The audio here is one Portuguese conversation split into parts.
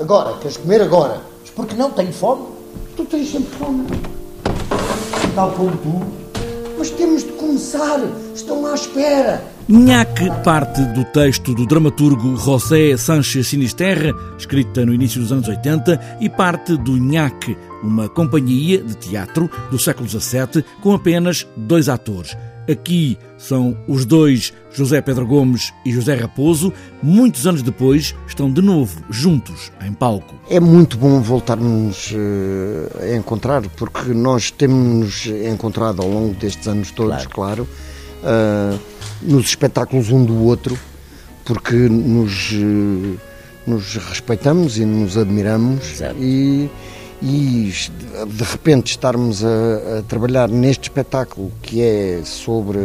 Agora, queres comer agora? Mas porque não? Tenho fome? Tu tens sempre fome. Tal como tu. Mas temos de começar. Estão à espera. Nhaque parte do texto do dramaturgo José Sánchez Sinisterra, escrita no início dos anos 80, e parte do Nhaque, uma companhia de teatro do século XVII com apenas dois atores. Aqui são os dois, José Pedro Gomes e José Raposo. Muitos anos depois, estão de novo juntos em palco. É muito bom voltarmos uh, a encontrar, porque nós temos encontrado ao longo destes anos todos, claro, claro uh, nos espetáculos um do outro, porque nos, uh, nos respeitamos e nos admiramos. Exato. E, e de repente estarmos a, a, trabalhar neste espetáculo que é sobre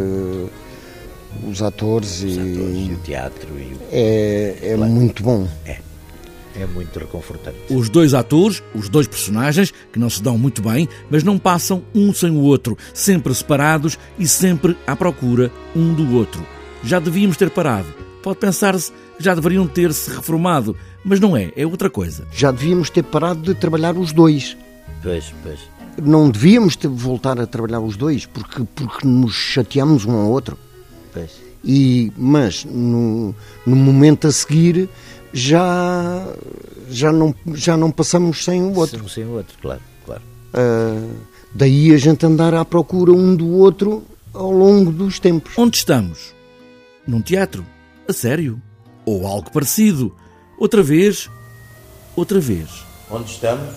os atores, os e, atores e, o teatro e o... é, é claro. muito bom. É. É muito reconfortante. Os dois atores, os dois personagens, que não se dão muito bem, mas não passam um sem o outro, sempre separados e sempre à procura um do outro. Já devíamos ter parado. Pode pensar-se que já deveriam ter se reformado, mas não é, é outra coisa. Já devíamos ter parado de trabalhar os dois. Pois, pois. Não devíamos ter voltar a trabalhar os dois, porque, porque nos chateamos um ao outro. Pois. E, mas no, no momento a seguir já, já, não, já não passamos sem o outro. Sem o outro, claro, claro. Uh, daí a gente andar à procura um do outro ao longo dos tempos. Onde estamos? Num teatro? A sério? Ou algo parecido? Outra vez? Outra vez? Onde estamos?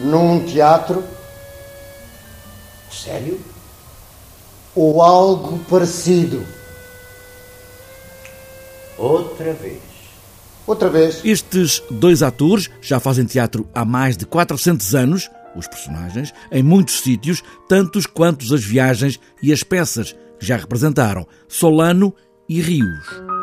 Num teatro? Sério? Ou algo parecido? Outra vez. Outra vez. Estes dois atores já fazem teatro há mais de 400 anos, os personagens, em muitos sítios, tantos quantos as viagens e as peças já representaram, Solano e Rios.